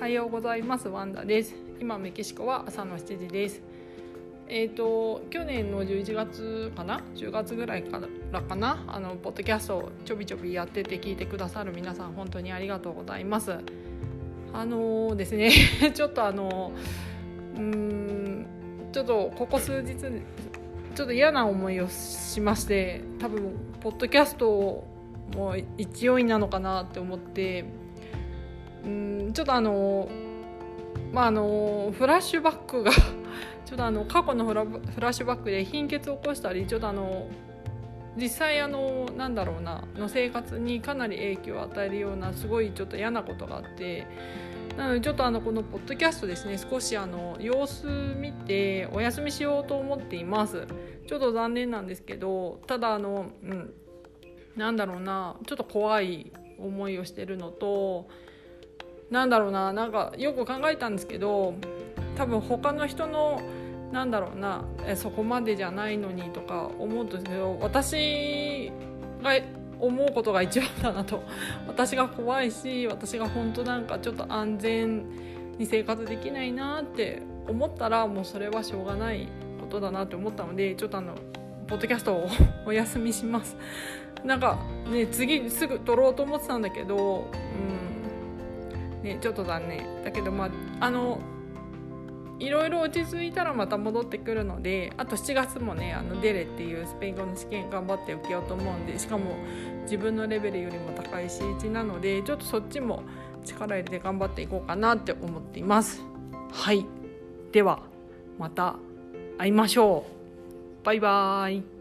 はようございます。ワンダです。今メキシコは朝の7時です。えっ、ー、と去年の11月かな？10月ぐらいからかな？あのポッドキャストをちょびちょびやってて聞いてくださる皆さん本当にありがとうございます。あのー、ですね ちょっとあのうんちょっとここ数日ちょっと嫌な思いをしまして多分ポッドキャストも勢いなのかなって思ってうんちょっとあのまああのフラッシュバックが ちょっとあの過去のフラフラッシュバックで貧血を起こしたりちょっとあの実際あのなんだろうなの生活にかなり影響を与えるようなすごいちょっと嫌なことがあってなのでちょっとあのこのポッドキャストですね少しあの様子見てお休みしようと思っています。ちょっと残念なんですけどただあのうんなんだろうなちょっと怖い思いをしてるのとなんだろうななんかよく考えたんですけど多分他の人のなんだろうなえそこまでじゃないのにとか思うんですけど私が思うことが一番だなと。私が怖いし私が本当なんかちょっと安全に生活できないなって思ったらもうそれはしょうがないことだなって思ったのでちょっとあのポッドキャストを お休みします。なんかね次すぐ撮ろうと思ってたんだけどうん。ね、ちょっと残念。だけどまああのいろいろ落ち着いたらまた戻ってくるのであと7月もねあのデレっていうスペイン語の試験頑張って受けようと思うんでしかも自分のレベルよりも高い C1 なのでちょっとそっちも力入れて頑張っていこうかなって思っています。はい。ではまた会いましょう。バイバーイ